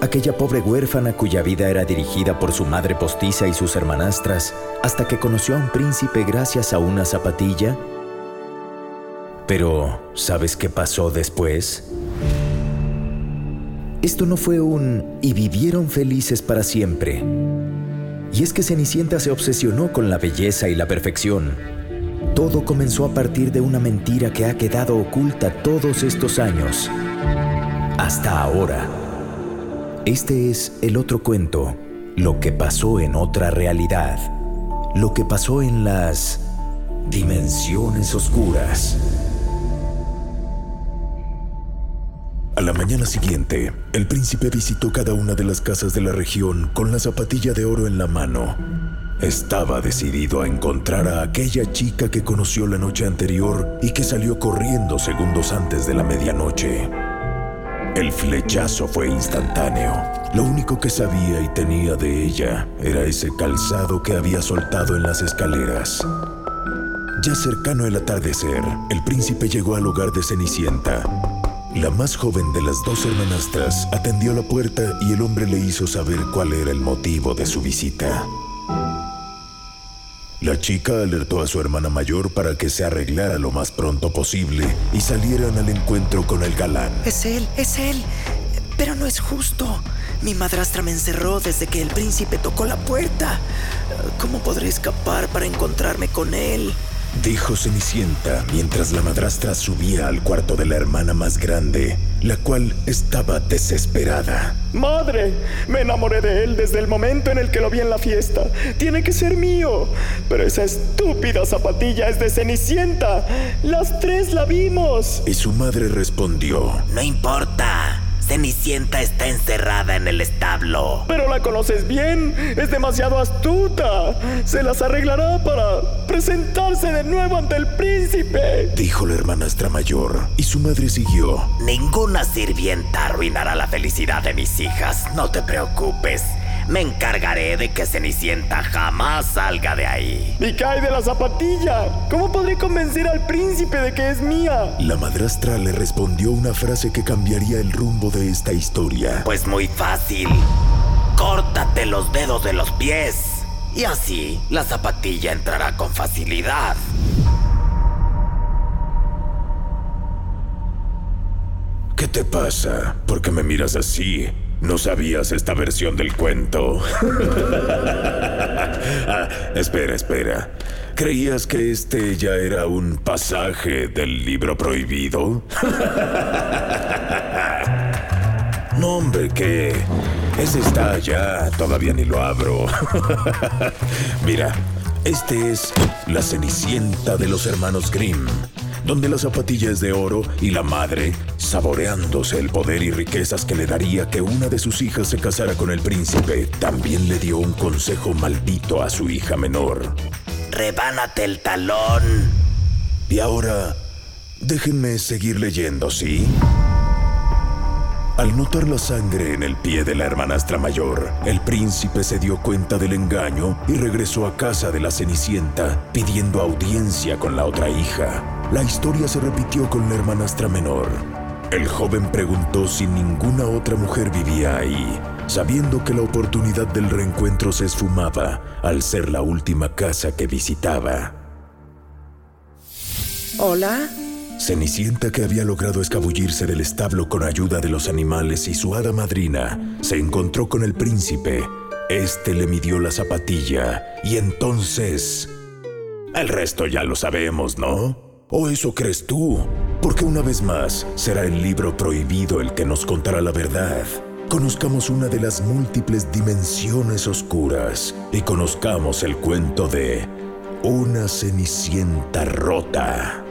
Aquella pobre huérfana cuya vida era dirigida por su madre postiza y sus hermanastras, hasta que conoció a un príncipe gracias a una zapatilla? Pero, ¿sabes qué pasó después? Esto no fue un y vivieron felices para siempre. Y es que Cenicienta se obsesionó con la belleza y la perfección. Todo comenzó a partir de una mentira que ha quedado oculta todos estos años. Hasta ahora. Este es el otro cuento, lo que pasó en otra realidad, lo que pasó en las dimensiones oscuras. A la mañana siguiente, el príncipe visitó cada una de las casas de la región con la zapatilla de oro en la mano. Estaba decidido a encontrar a aquella chica que conoció la noche anterior y que salió corriendo segundos antes de la medianoche. El flechazo fue instantáneo. Lo único que sabía y tenía de ella era ese calzado que había soltado en las escaleras. Ya cercano el atardecer, el príncipe llegó al hogar de Cenicienta. La más joven de las dos hermanastras atendió la puerta y el hombre le hizo saber cuál era el motivo de su visita. La chica alertó a su hermana mayor para que se arreglara lo más pronto posible y salieran al encuentro con el galán. Es él, es él. Pero no es justo. Mi madrastra me encerró desde que el príncipe tocó la puerta. ¿Cómo podré escapar para encontrarme con él? Dijo Cenicienta mientras la madrastra subía al cuarto de la hermana más grande, la cual estaba desesperada. Madre, me enamoré de él desde el momento en el que lo vi en la fiesta. Tiene que ser mío. Pero esa estúpida zapatilla es de Cenicienta. Las tres la vimos. Y su madre respondió. No importa. Cenicienta está encerrada en el establo. Pero la conoces bien. Es demasiado astuta. Se las arreglará para presentarse de nuevo ante el príncipe. Dijo la hermanastra mayor. Y su madre siguió. Ninguna sirvienta arruinará la felicidad de mis hijas. No te preocupes. Me encargaré de que Cenicienta jamás salga de ahí. Y cae de la zapatilla. ¿Cómo podré convencer al príncipe de que es mía? La madrastra le respondió una frase que cambiaría el rumbo de esta historia. Pues muy fácil. Córtate los dedos de los pies. Y así la zapatilla entrará con facilidad. ¿Qué te pasa? ¿Por qué me miras así? ¿No sabías esta versión del cuento? Ah, espera, espera. ¿Creías que este ya era un pasaje del libro prohibido? no, hombre, que... Ese está ya, todavía ni lo abro. Mira, este es La Cenicienta de los Hermanos Grimm donde la zapatilla es de oro y la madre, saboreándose el poder y riquezas que le daría que una de sus hijas se casara con el príncipe, también le dio un consejo maldito a su hija menor. Rebánate el talón. Y ahora, déjenme seguir leyendo, ¿sí? Al notar la sangre en el pie de la hermanastra mayor, el príncipe se dio cuenta del engaño y regresó a casa de la Cenicienta pidiendo audiencia con la otra hija. La historia se repitió con la hermanastra menor. El joven preguntó si ninguna otra mujer vivía ahí, sabiendo que la oportunidad del reencuentro se esfumaba al ser la última casa que visitaba. Hola. Cenicienta, que había logrado escabullirse del establo con ayuda de los animales y su hada madrina, se encontró con el príncipe. Este le midió la zapatilla y entonces... El resto ya lo sabemos, ¿no? ¿O eso crees tú? Porque una vez más será el libro prohibido el que nos contará la verdad. Conozcamos una de las múltiples dimensiones oscuras y conozcamos el cuento de una cenicienta rota.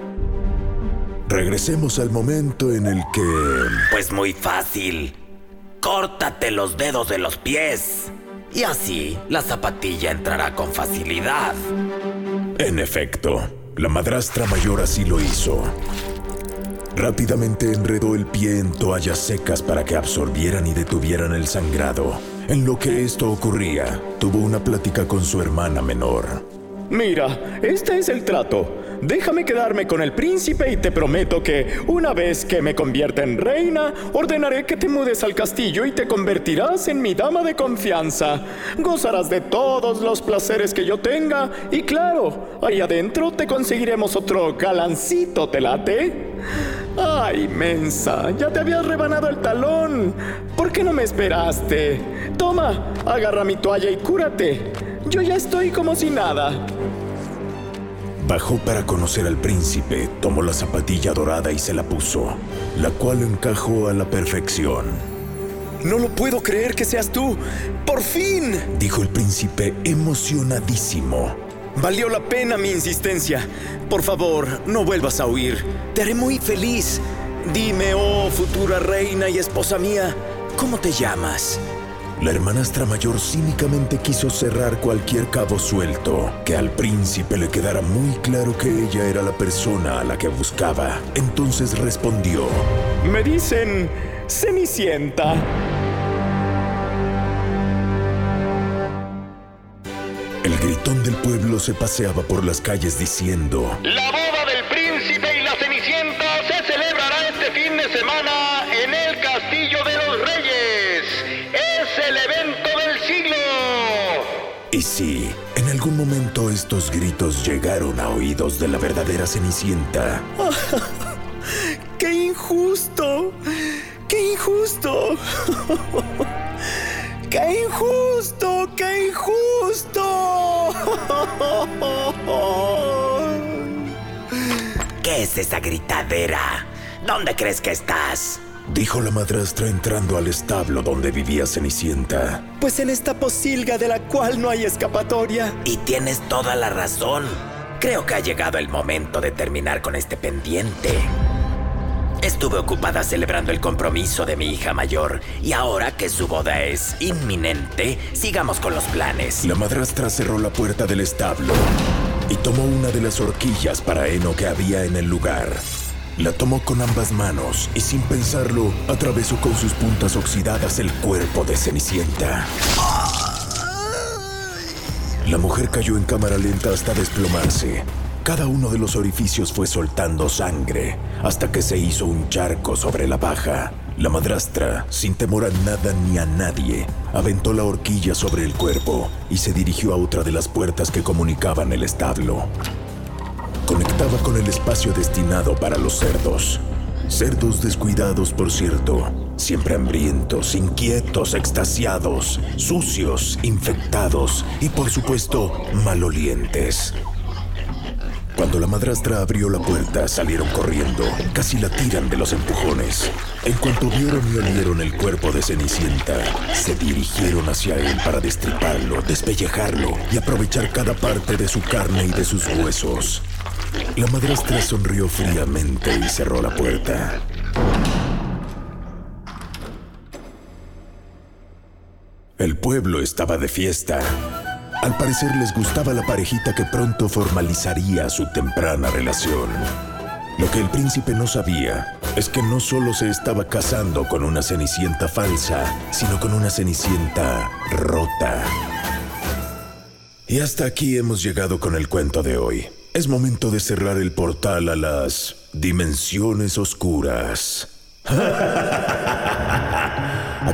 Regresemos al momento en el que... Pues muy fácil. Córtate los dedos de los pies. Y así la zapatilla entrará con facilidad. En efecto, la madrastra mayor así lo hizo. Rápidamente enredó el pie en toallas secas para que absorbieran y detuvieran el sangrado. En lo que esto ocurría, tuvo una plática con su hermana menor. Mira, este es el trato. Déjame quedarme con el príncipe y te prometo que, una vez que me convierta en reina, ordenaré que te mudes al castillo y te convertirás en mi dama de confianza. Gozarás de todos los placeres que yo tenga y claro, ahí adentro te conseguiremos otro galancito, ¿te late? ¡Ay, mensa! Ya te habías rebanado el talón. ¿Por qué no me esperaste? Toma, agarra mi toalla y cúrate. Yo ya estoy como si nada. Bajó para conocer al príncipe, tomó la zapatilla dorada y se la puso, la cual encajó a la perfección. No lo puedo creer que seas tú. ¡Por fin! Dijo el príncipe emocionadísimo. Valió la pena mi insistencia. Por favor, no vuelvas a huir. Te haré muy feliz. Dime, oh futura reina y esposa mía, ¿cómo te llamas? La hermanastra mayor cínicamente quiso cerrar cualquier cabo suelto, que al príncipe le quedara muy claro que ella era la persona a la que buscaba. Entonces respondió, Me dicen Cenicienta. El gritón del pueblo se paseaba por las calles diciendo, La boda del príncipe y la cenicienta se celebrará este fin de semana en el Castillo de los sí, en algún momento estos gritos llegaron a oídos de la verdadera Cenicienta. ¡Qué injusto! ¡Qué injusto! ¡Qué injusto! ¡Qué injusto! ¿Qué es esa gritadera? ¿Dónde crees que estás? Dijo la madrastra entrando al establo donde vivía Cenicienta. Pues en esta posilga de la cual no hay escapatoria. Y tienes toda la razón. Creo que ha llegado el momento de terminar con este pendiente. Estuve ocupada celebrando el compromiso de mi hija mayor y ahora que su boda es inminente, sigamos con los planes. La madrastra cerró la puerta del establo y tomó una de las horquillas para heno que había en el lugar. La tomó con ambas manos y sin pensarlo atravesó con sus puntas oxidadas el cuerpo de Cenicienta. La mujer cayó en cámara lenta hasta desplomarse. Cada uno de los orificios fue soltando sangre hasta que se hizo un charco sobre la baja. La madrastra, sin temor a nada ni a nadie, aventó la horquilla sobre el cuerpo y se dirigió a otra de las puertas que comunicaban el establo. Conectaba con el espacio destinado para los cerdos. Cerdos descuidados, por cierto, siempre hambrientos, inquietos, extasiados, sucios, infectados y por supuesto malolientes. Cuando la madrastra abrió la puerta, salieron corriendo. Casi la tiran de los empujones. En cuanto vieron y olieron el cuerpo de Cenicienta, se dirigieron hacia él para destriparlo, despellejarlo y aprovechar cada parte de su carne y de sus huesos. La madrastra sonrió fríamente y cerró la puerta. El pueblo estaba de fiesta. Al parecer les gustaba la parejita que pronto formalizaría su temprana relación. Lo que el príncipe no sabía es que no solo se estaba casando con una cenicienta falsa, sino con una cenicienta rota. Y hasta aquí hemos llegado con el cuento de hoy. Es momento de cerrar el portal a las dimensiones oscuras. ¿A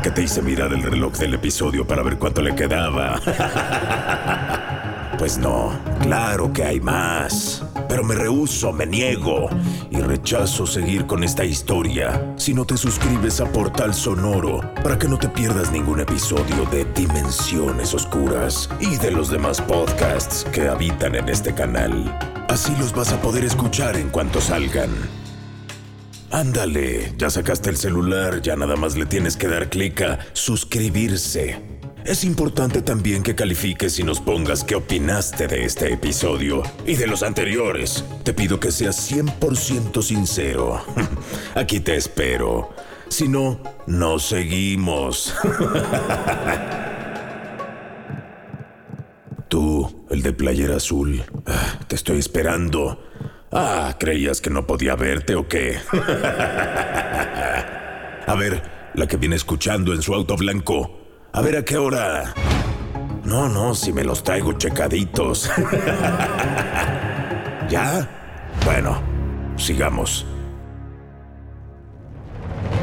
qué te hice mirar el reloj del episodio para ver cuánto le quedaba? Pues no, claro que hay más. Pero me rehuso, me niego y rechazo seguir con esta historia si no te suscribes a Portal Sonoro para que no te pierdas ningún episodio de Dimensiones Oscuras y de los demás podcasts que habitan en este canal. Así los vas a poder escuchar en cuanto salgan. Ándale, ya sacaste el celular, ya nada más le tienes que dar clic a suscribirse. Es importante también que califiques y nos pongas qué opinaste de este episodio y de los anteriores. Te pido que seas 100% sincero. Aquí te espero. Si no, no seguimos. Tú, el de playera azul, ah, te estoy esperando. Ah, ¿creías que no podía verte o qué? A ver, la que viene escuchando en su auto blanco. A ver a qué hora. No, no, si me los traigo checaditos. ¿Ya? Bueno, sigamos.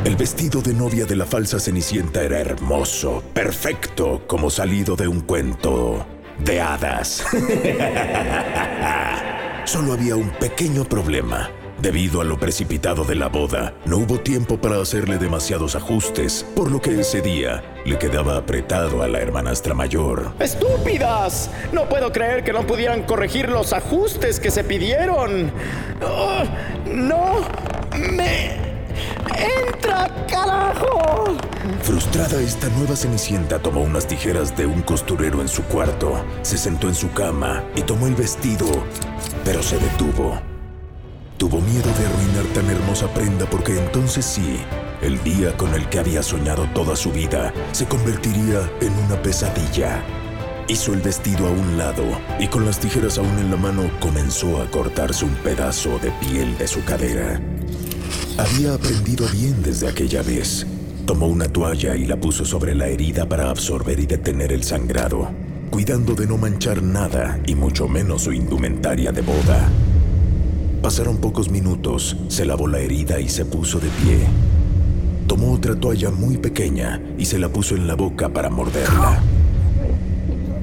El vestido de novia de la falsa Cenicienta era hermoso, perfecto, como salido de un cuento de hadas. Solo había un pequeño problema. Debido a lo precipitado de la boda, no hubo tiempo para hacerle demasiados ajustes, por lo que ese día le quedaba apretado a la hermanastra mayor. ¡Estúpidas! No puedo creer que no pudieran corregir los ajustes que se pidieron. Oh, ¡No! ¡Me... ¡Entra, carajo! Frustrada, esta nueva Cenicienta tomó unas tijeras de un costurero en su cuarto, se sentó en su cama y tomó el vestido, pero se detuvo. Tuvo miedo de arruinar tan hermosa prenda porque entonces sí, el día con el que había soñado toda su vida se convertiría en una pesadilla. Hizo el vestido a un lado y con las tijeras aún en la mano comenzó a cortarse un pedazo de piel de su cadera. Había aprendido bien desde aquella vez. Tomó una toalla y la puso sobre la herida para absorber y detener el sangrado, cuidando de no manchar nada y mucho menos su indumentaria de boda. Pasaron pocos minutos, se lavó la herida y se puso de pie. Tomó otra toalla muy pequeña y se la puso en la boca para morderla.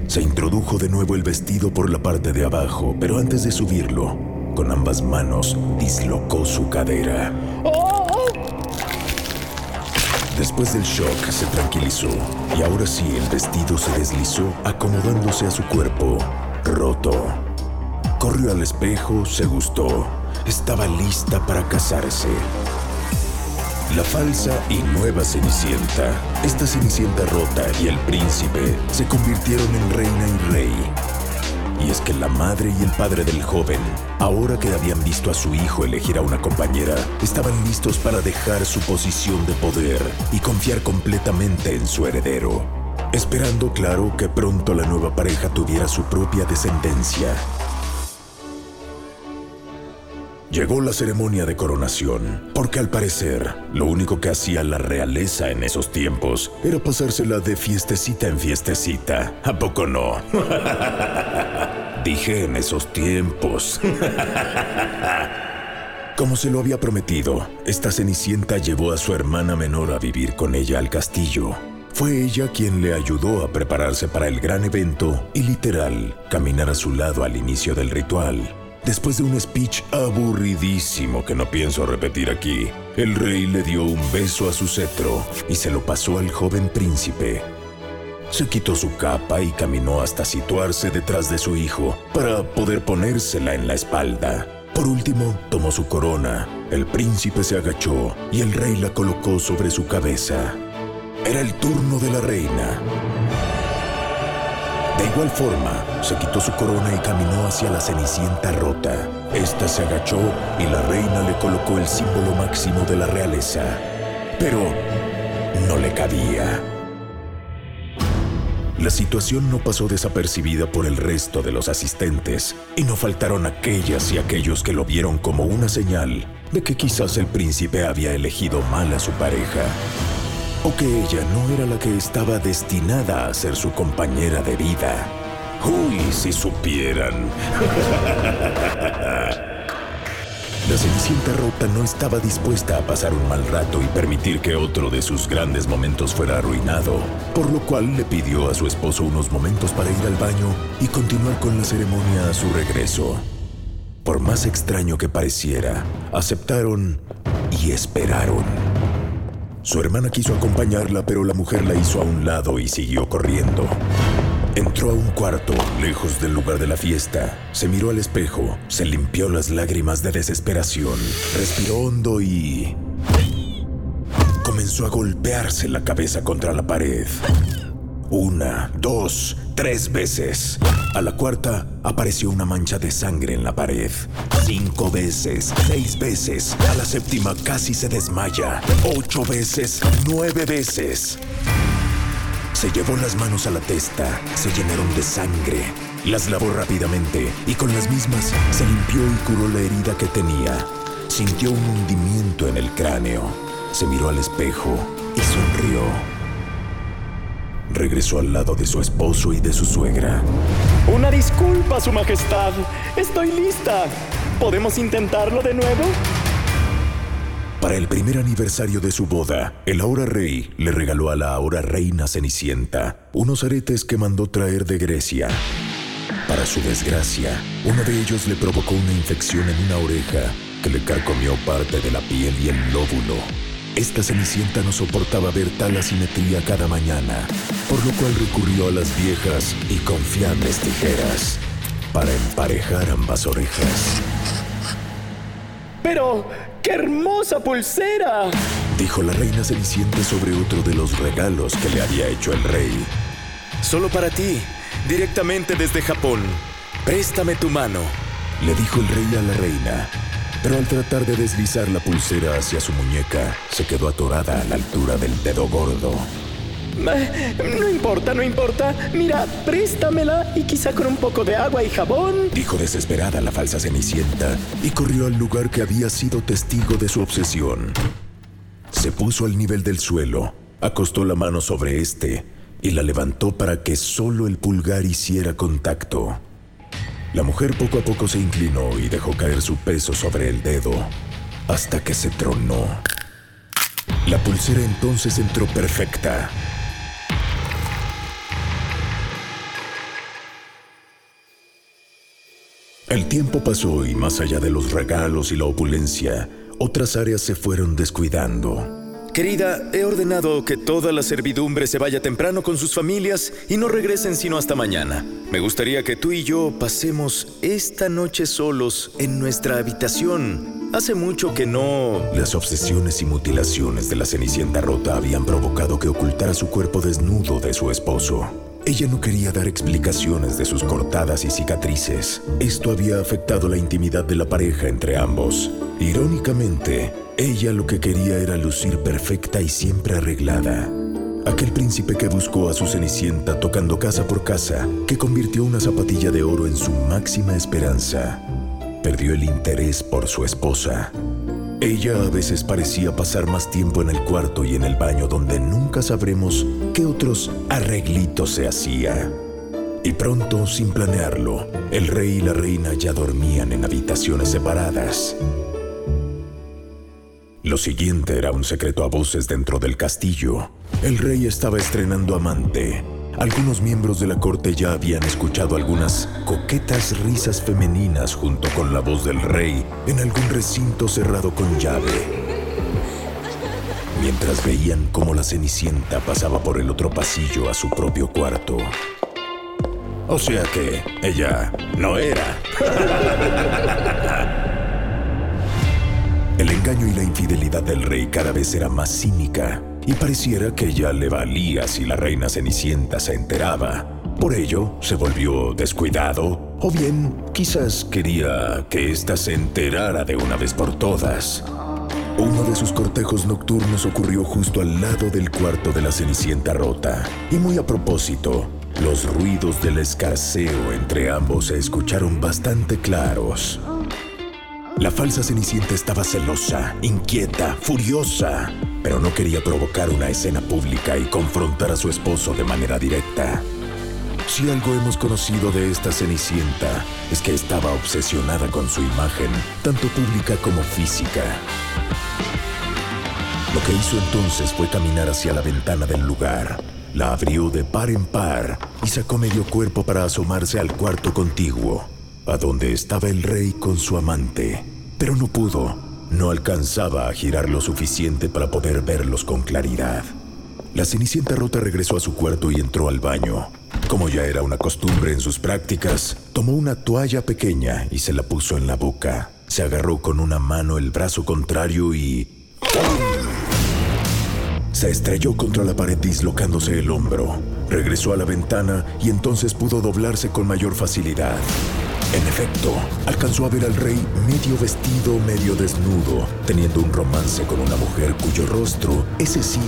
Se introdujo de nuevo el vestido por la parte de abajo, pero antes de subirlo, con ambas manos dislocó su cadera. Después del shock se tranquilizó y ahora sí el vestido se deslizó acomodándose a su cuerpo, roto. Corrió al espejo, se gustó. Estaba lista para casarse. La falsa y nueva Cenicienta, esta Cenicienta rota y el príncipe se convirtieron en reina y rey. Y es que la madre y el padre del joven, ahora que habían visto a su hijo elegir a una compañera, estaban listos para dejar su posición de poder y confiar completamente en su heredero, esperando claro que pronto la nueva pareja tuviera su propia descendencia. Llegó la ceremonia de coronación, porque al parecer lo único que hacía la realeza en esos tiempos era pasársela de fiestecita en fiestecita. ¿A poco no? Dije en esos tiempos. Como se lo había prometido, esta Cenicienta llevó a su hermana menor a vivir con ella al castillo. Fue ella quien le ayudó a prepararse para el gran evento y literal caminar a su lado al inicio del ritual. Después de un speech aburridísimo que no pienso repetir aquí, el rey le dio un beso a su cetro y se lo pasó al joven príncipe. Se quitó su capa y caminó hasta situarse detrás de su hijo para poder ponérsela en la espalda. Por último, tomó su corona, el príncipe se agachó y el rey la colocó sobre su cabeza. Era el turno de la reina. De igual forma, se quitó su corona y caminó hacia la cenicienta rota. Esta se agachó y la reina le colocó el símbolo máximo de la realeza. Pero no le cabía. La situación no pasó desapercibida por el resto de los asistentes y no faltaron aquellas y aquellos que lo vieron como una señal de que quizás el príncipe había elegido mal a su pareja o que ella no era la que estaba destinada a ser su compañera de vida. Uy, si supieran. La Cenicienta Rota no estaba dispuesta a pasar un mal rato y permitir que otro de sus grandes momentos fuera arruinado, por lo cual le pidió a su esposo unos momentos para ir al baño y continuar con la ceremonia a su regreso. Por más extraño que pareciera, aceptaron y esperaron. Su hermana quiso acompañarla, pero la mujer la hizo a un lado y siguió corriendo. Entró a un cuarto, lejos del lugar de la fiesta. Se miró al espejo, se limpió las lágrimas de desesperación, respiró hondo y... comenzó a golpearse la cabeza contra la pared. Una, dos, tres veces. A la cuarta apareció una mancha de sangre en la pared. Cinco veces, seis veces. A la séptima casi se desmaya. Ocho veces, nueve veces. Se llevó las manos a la testa, se llenaron de sangre. Las lavó rápidamente y con las mismas se limpió y curó la herida que tenía. Sintió un hundimiento en el cráneo. Se miró al espejo y sonrió. Regresó al lado de su esposo y de su suegra. Una disculpa, Su Majestad. Estoy lista. ¿Podemos intentarlo de nuevo? Para el primer aniversario de su boda, el ahora rey le regaló a la ahora reina Cenicienta unos aretes que mandó traer de Grecia. Para su desgracia, uno de ellos le provocó una infección en una oreja que le carcomió parte de la piel y el lóbulo. Esta Cenicienta no soportaba ver tal asimetría cada mañana, por lo cual recurrió a las viejas y confiables tijeras para emparejar ambas orejas. Pero, ¡qué hermosa pulsera! Dijo la reina Cenicienta sobre otro de los regalos que le había hecho el rey. Solo para ti, directamente desde Japón. Préstame tu mano. Le dijo el rey a la reina, pero al tratar de deslizar la pulsera hacia su muñeca, se quedó atorada a la altura del dedo gordo. No importa, no importa. Mira, préstamela y quizá con un poco de agua y jabón. Dijo desesperada la falsa Cenicienta y corrió al lugar que había sido testigo de su obsesión. Se puso al nivel del suelo, acostó la mano sobre este y la levantó para que solo el pulgar hiciera contacto. La mujer poco a poco se inclinó y dejó caer su peso sobre el dedo, hasta que se tronó. La pulsera entonces entró perfecta. El tiempo pasó y más allá de los regalos y la opulencia, otras áreas se fueron descuidando. Querida, he ordenado que toda la servidumbre se vaya temprano con sus familias y no regresen sino hasta mañana. Me gustaría que tú y yo pasemos esta noche solos en nuestra habitación. Hace mucho que no... Las obsesiones y mutilaciones de la Cenicienta rota habían provocado que ocultara su cuerpo desnudo de su esposo. Ella no quería dar explicaciones de sus cortadas y cicatrices. Esto había afectado la intimidad de la pareja entre ambos. Irónicamente, ella lo que quería era lucir perfecta y siempre arreglada. Aquel príncipe que buscó a su Cenicienta tocando casa por casa, que convirtió una zapatilla de oro en su máxima esperanza, perdió el interés por su esposa. Ella a veces parecía pasar más tiempo en el cuarto y en el baño donde nunca sabremos qué otros arreglitos se hacía. Y pronto, sin planearlo, el rey y la reina ya dormían en habitaciones separadas. Lo siguiente era un secreto a voces dentro del castillo. El rey estaba estrenando amante. Algunos miembros de la corte ya habían escuchado algunas coquetas risas femeninas junto con la voz del rey en algún recinto cerrado con llave. Mientras veían cómo la Cenicienta pasaba por el otro pasillo a su propio cuarto. O sea que ella no era. El engaño y la infidelidad del rey cada vez era más cínica y pareciera que ya le valía si la reina Cenicienta se enteraba. Por ello, se volvió descuidado o bien quizás quería que ésta se enterara de una vez por todas. Uno de sus cortejos nocturnos ocurrió justo al lado del cuarto de la Cenicienta rota. Y muy a propósito, los ruidos del escarceo entre ambos se escucharon bastante claros. La falsa Cenicienta estaba celosa, inquieta, furiosa, pero no quería provocar una escena pública y confrontar a su esposo de manera directa. Si algo hemos conocido de esta Cenicienta es que estaba obsesionada con su imagen, tanto pública como física. Lo que hizo entonces fue caminar hacia la ventana del lugar. La abrió de par en par y sacó medio cuerpo para asomarse al cuarto contiguo. A donde estaba el rey con su amante, pero no pudo, no alcanzaba a girar lo suficiente para poder verlos con claridad. La Cenicienta Rota regresó a su cuarto y entró al baño. Como ya era una costumbre en sus prácticas, tomó una toalla pequeña y se la puso en la boca. Se agarró con una mano el brazo contrario y... Se estrelló contra la pared dislocándose el hombro. Regresó a la ventana y entonces pudo doblarse con mayor facilidad. En efecto, alcanzó a ver al rey medio vestido, medio desnudo, teniendo un romance con una mujer cuyo rostro, ese sí,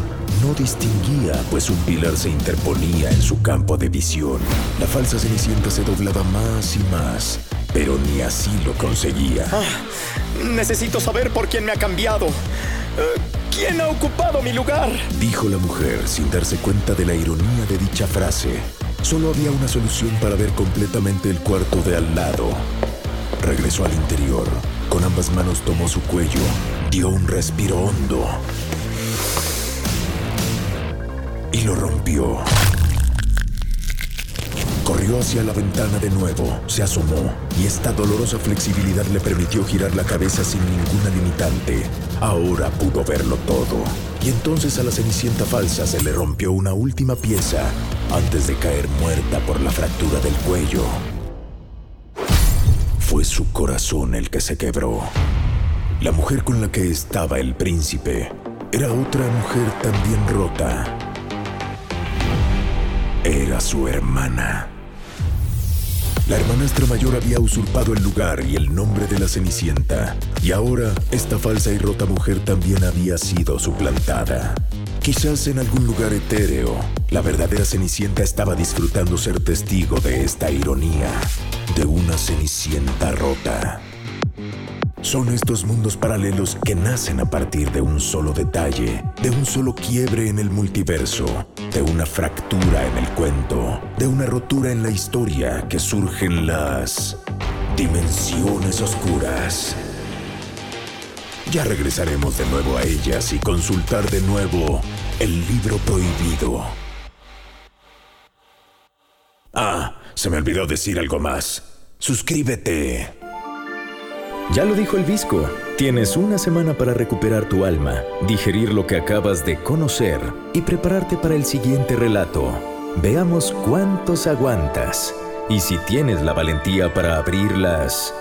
no distinguía, pues un pilar se interponía en su campo de visión. La falsa cenicienta se doblaba más y más, pero ni así lo conseguía. Ah, necesito saber por quién me ha cambiado. Eh, ¿Quién ha ocupado mi lugar? Dijo la mujer sin darse cuenta de la ironía de dicha frase. Solo había una solución para ver completamente el cuarto de al lado. Regresó al interior. Con ambas manos tomó su cuello. Dio un respiro hondo. Y lo rompió. Corrió hacia la ventana de nuevo, se asomó y esta dolorosa flexibilidad le permitió girar la cabeza sin ninguna limitante. Ahora pudo verlo todo. Y entonces a la cenicienta falsa se le rompió una última pieza antes de caer muerta por la fractura del cuello. Fue su corazón el que se quebró. La mujer con la que estaba el príncipe era otra mujer también rota. Era su hermana. La hermanastra mayor había usurpado el lugar y el nombre de la Cenicienta, y ahora esta falsa y rota mujer también había sido suplantada. Quizás en algún lugar etéreo, la verdadera Cenicienta estaba disfrutando ser testigo de esta ironía, de una Cenicienta rota. Son estos mundos paralelos que nacen a partir de un solo detalle, de un solo quiebre en el multiverso, de una fractura en el cuento, de una rotura en la historia que surgen las dimensiones oscuras. Ya regresaremos de nuevo a ellas y consultar de nuevo el libro prohibido. Ah, se me olvidó decir algo más. Suscríbete. Ya lo dijo el Visco, tienes una semana para recuperar tu alma, digerir lo que acabas de conocer y prepararte para el siguiente relato. Veamos cuántos aguantas y si tienes la valentía para abrir las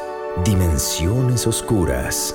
dimensiones oscuras.